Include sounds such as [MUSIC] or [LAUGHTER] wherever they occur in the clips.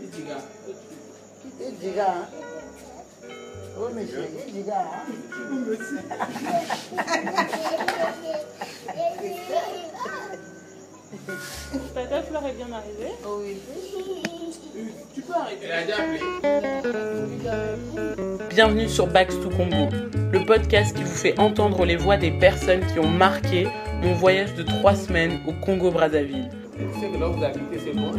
Ijiga. Oh, monsieur, Ijiga. [LAUGHS] Ta fleur est bien arrivée. Oh oui. Tu peux arrêter. Elle a déjà appelé. Bienvenue sur Backs to Congo, le podcast qui vous fait entendre les voix des personnes qui ont marqué mon voyage de trois semaines au Congo-Brazzaville. Tu sais que là où vous habitez, c'est loin.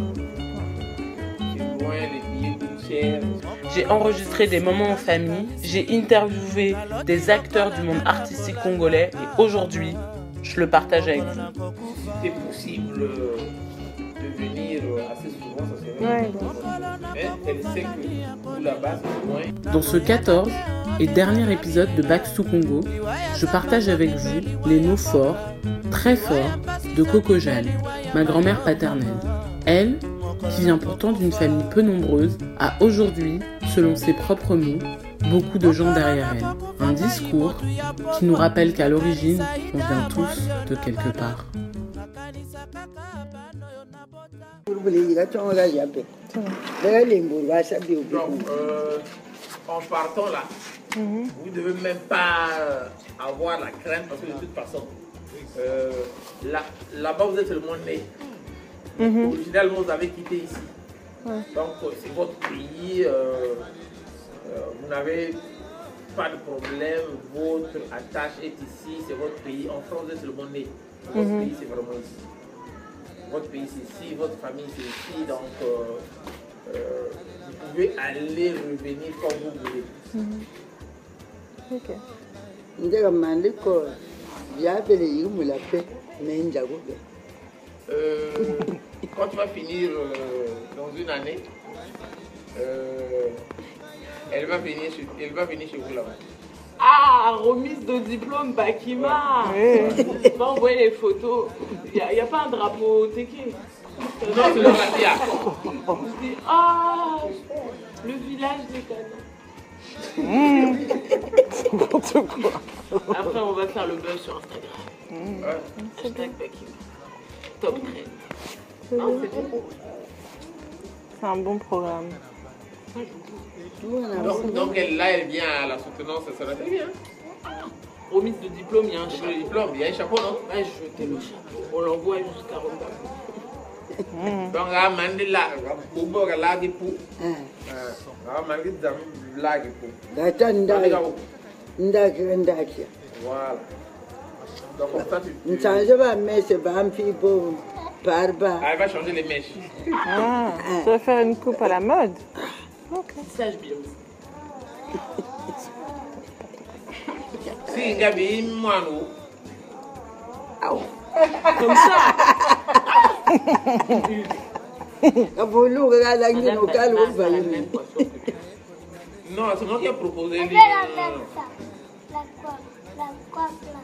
J'ai enregistré des moments en famille, j'ai interviewé des acteurs du monde artistique congolais et aujourd'hui, je le partage avec vous. C'était possible de venir assez souvent, ça serait Ouais. bien. Mais elle sait que vous là-bas, c'est loin. Dans ce 14 et dernier épisode de Backs to Congo, je partage avec vous les mots forts, très forts, de Coco Jeanne, ma grand-mère paternelle. Elle, qui vient pourtant d'une famille peu nombreuse, a aujourd'hui, selon ses propres mots, beaucoup de gens derrière elle. Un discours qui nous rappelle qu'à l'origine, on vient tous de quelque part. Donc, euh, en partant là, vous ne devez même pas euh, avoir la crainte parce que de toute façon, euh, là- là-bas vous êtes seulement né. Originalement, vous avez quitté ici. Donc, euh, c'est votre pays. euh, euh, vous n'avez pas de problème. Votre attache est ici. C'est votre pays. En France, êtes seulement né. Votre pays, c'est vraiment ici. Votre pays, c'est ici. Votre famille, c'est ici. Donc, euh, euh, vous pouvez aller, revenir comme vous voulez. yimu la pe mais Euh, quand tu vas finir euh, dans une année, euh, elle, va venir chez, elle va venir chez vous là-bas. Ah, remise de diplôme Bakima On va envoyer les photos. Il n'y a, y a pas un drapeau Teke Non, c'est le Radia. On se dit, ah, le village des canons. [LAUGHS] Après, on va faire le buzz sur Instagram. Ouais. Hashtag Bakima. Top. Non, c'est bon. C'est un bon programme. Donc, donc elle, là, elle vient à la soutenance, ça sera très bien. Remise de diplôme, il y a un diplôme, il y a un chapeau, non? Le chapeau. On l'envoie jusqu'à Rwanda. Donc, à Mandela, Bobo, là. Ah, À Mandela, Voilà. Ça, tu, tu- nsanje ba mese ba mfi bo par ba Ah, elle va changer les mèches. Ah, tu vas faire une coupe à la mode? Sage bien. [LAUGHS] Si, Gabi, moi, nous. Comme ça. ngino kala Madame, uva la. Non, c'est moi qui ai proposé. La coiffe, la coiffe là.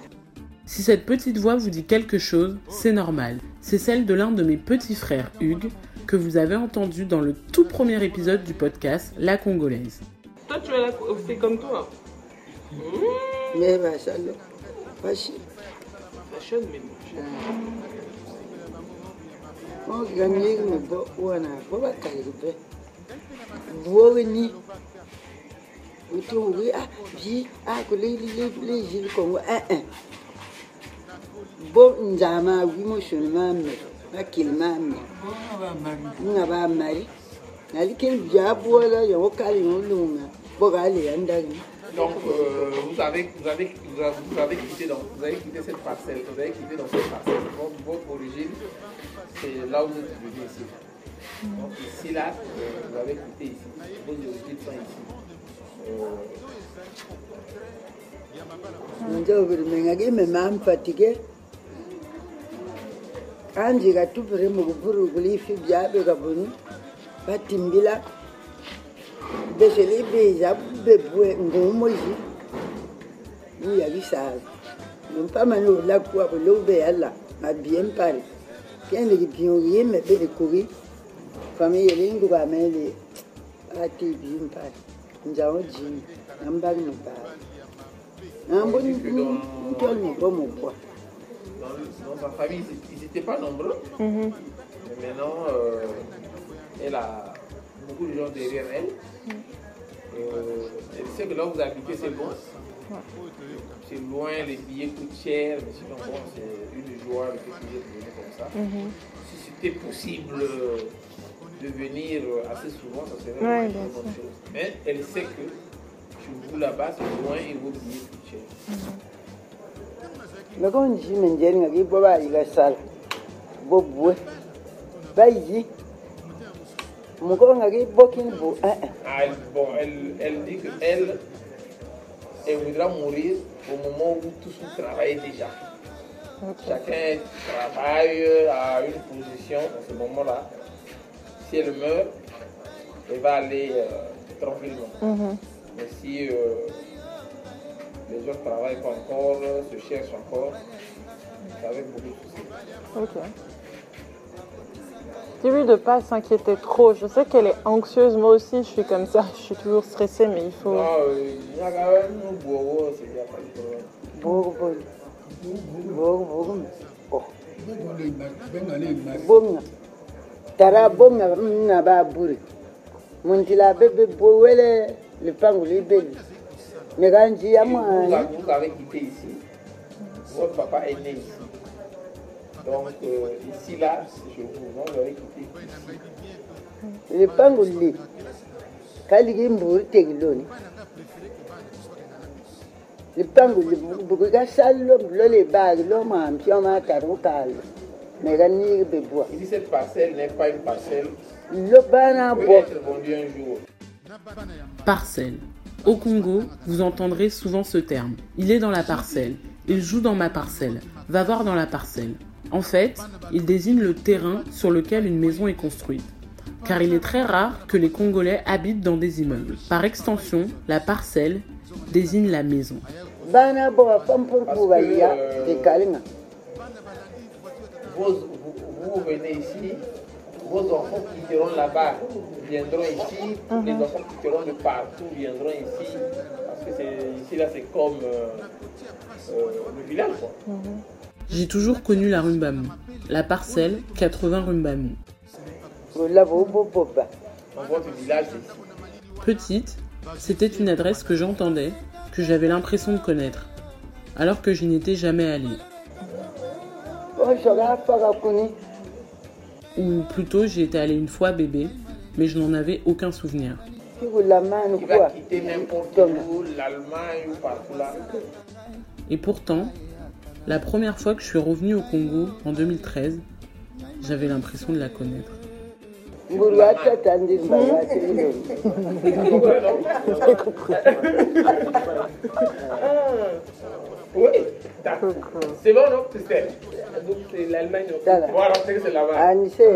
Si cette petite voix vous dit quelque chose, c'est normal. C'est celle de l'un de mes petits frères, Hugues, que vous avez entendu dans le tout premier épisode du podcast La Congolaise. Toi, tu es comme toi. Fashion, mais bo wana bo bakaleki pe buoki ni. Uti uki ah mari bia buola kali lunga bo Donc, euh, vous, avez, vous, avez, vous, quitté dans, vous avez quitté cette parcelle, vous avez quitté dans cette parcelle. Votre, votre origine, c'est là où vous êtes venu ici. Donc ici, là, euh, vous avez quitté ici. Vos origines sont ici. Euh, mengaki kambi katupire mukupurukula ifi byabe kaboni batimbila beselibiza bebwe ngomoji buya bisaala nompama nobulakuwa bulobeyala mabie mpale kende kibio yime belikubi famiye lingukamele ati ibio mpale njawo jini. Nambali mubala nambo ntyo nibo mukwa dans, dans sa famille, ils n'étaient pas nombreux. Mais maintenant, euh, elle a beaucoup de gens derrière elle. Euh, elle sait que là où vous habitez, c'est bon. C'est loin, les billets coûtent cher, mais sinon, bon, c'est une joie de venir comme ça. Mhm. Si c'était possible euh, de venir assez souvent, ça serait Ouais, une bonne chose. Mais elle sait que chez vous là-bas, c'est loin et vos billets coûtent cher. Loko nji men jeri nga ki bo ba yi ga sal bo bue ba yi mu ko nga ki bo kin bu eh elle, bon, elle, elle dit qu'elle, elle voudra mourir au moment où tous vous travaillez déjà. Chacun travaille à une position en ce moment-là. Si elle meurt, elle va aller euh, tranquillement. Mhm. Mais si euh, les gens ne travaillent pas encore, se cherchent encore, c'est avec beaucoup de soucis. Ok. Dis-lui de pas s'inquiéter trop. Je sais qu'elle est anxieuse. Moi aussi, je suis comme ça. Je suis toujours stressée, mais il faut. Non, euh, il y a quand même un bourreau, c'est bien pas de problème. bogo bogo bogo bogo oh tara bomna na ba buri mun tila bebe bo wele le pangu li beli me ga nji ya Et vous, mwa vous, vous avez quitté ici. Votre papa est né ici. Donc, euh, ici, là, c'est chez vous. Vous avez quitté ici. li cette parcelle n'est pas une parcelle. lo bana peut bo être vendue un jour. Parcelle. Au Congo, vous entendrez souvent ce terme. Il est dans la parcelle. Il joue dans ma parcelle. Va voir dans la parcelle. En fait, il désigne le terrain sur lequel une maison est construite. Car il est très rare que les Congolais habitent dans des immeubles. Par extension, la parcelle désigne la maison. vous, vous venez ici, vos enfants quitteront là-bas, viendront ici, les enfants quitteront de partout, viendront ici. Parce que c'est- ici, là, c'est comme euh, euh, le village, quoi. J'ai toujours connu la Rumbamou. La parcelle 80 Rumbamou. Petite, c'était une adresse que j'entendais, que j'avais l'impression de connaître, alors que je n'étais jamais allée. Ou plutôt j'y étais allée une fois bébé, mais je n'en avais aucun souvenir. Et pourtant, la première fois que je suis revenue au Congo en 2013, j'avais l'impression de la connaître. [LAUGHS] Oui, d'accord. C'est bon, non, anise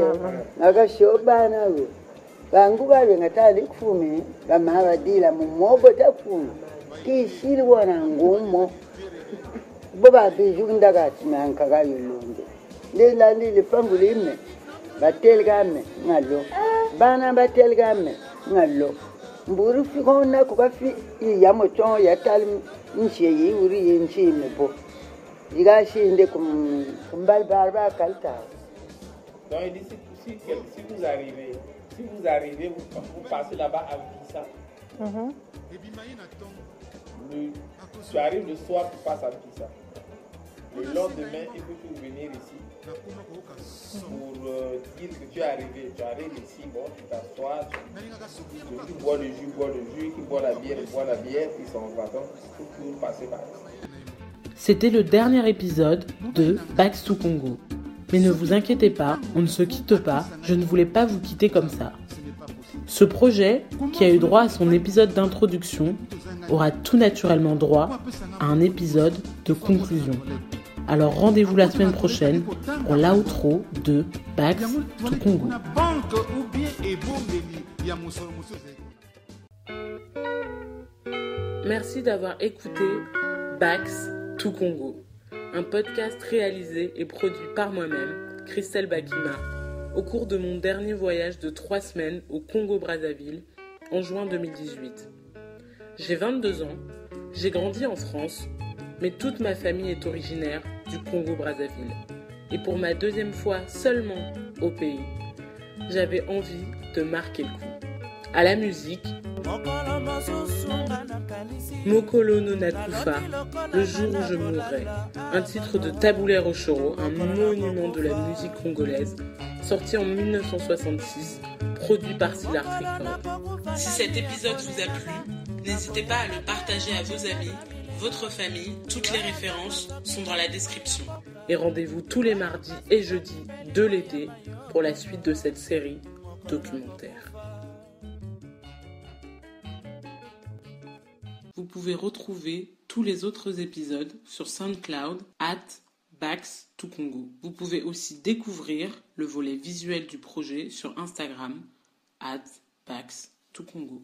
ngakashobana we vangu valwe ngatali kufumi vamha vadila mumobo takufumi. Tishiri wona ngumo. Bobabijukundakatimyanka kayolonge lilali lifangu lime bateli kame ngalo. Bana bateli kame ngalo. Mburi fikona kokafi iyamotson yatali nsiye yiwuri yensiimebo yiwuri yenshime bo ikashinde kumbalibali bakalitao Donc, il dit si, si, si vous arrivez, si vous arrivez, vous, vous passez là-bas à Vissa. Mhm. Le, tu arrives le soir, tu passes à Vissa. Le lendemain, il faut que venir ici pour euh, dire que tu es arrivé. Tu arrives ici, bon, tu t'assois, tu, qui boit le jus, boit le jus, qui boit la bière, il boit la bière, puis s'en va. Donc, il faut que vous passez par ici. C'était le dernier épisode de Back to Congo. Mais ne vous inquiétez pas, on ne se quitte pas, je ne voulais pas vous quitter comme ça. Ce projet, qui a eu droit à son épisode d'introduction, aura tout naturellement droit à un épisode de conclusion. Alors rendez-vous la semaine prochaine pour l'outro de Back to Congo. Merci d'avoir écouté Bax to Congo, un podcast réalisé et produit par moi-même, Christelle Bakima, au cours de mon dernier voyage de trois semaines au Congo-Brazzaville en juin 2018. J'ai 22 ans, j'ai grandi en France, mais toute ma famille est originaire du Congo-Brazzaville. Et pour ma deuxième fois seulement au pays, j'avais envie de marquer le coup. À la musique, Mokolo no Nakufa, Le jour où je mourrai, un titre de Taboulé Rochero, un monument de la musique congolaise, sorti en 1966, produit par Silar. Si cet épisode vous a plu, n'hésitez pas à le partager à vos amis, votre famille, toutes les références sont dans la description. Et rendez-vous tous les mardis et jeudis de l'été pour la suite de cette série documentaire. Pouvez retrouver tous les autres épisodes sur SoundCloud at Bax to Congo. Vous pouvez aussi découvrir le volet visuel du projet sur Instagram at Bax to Congo.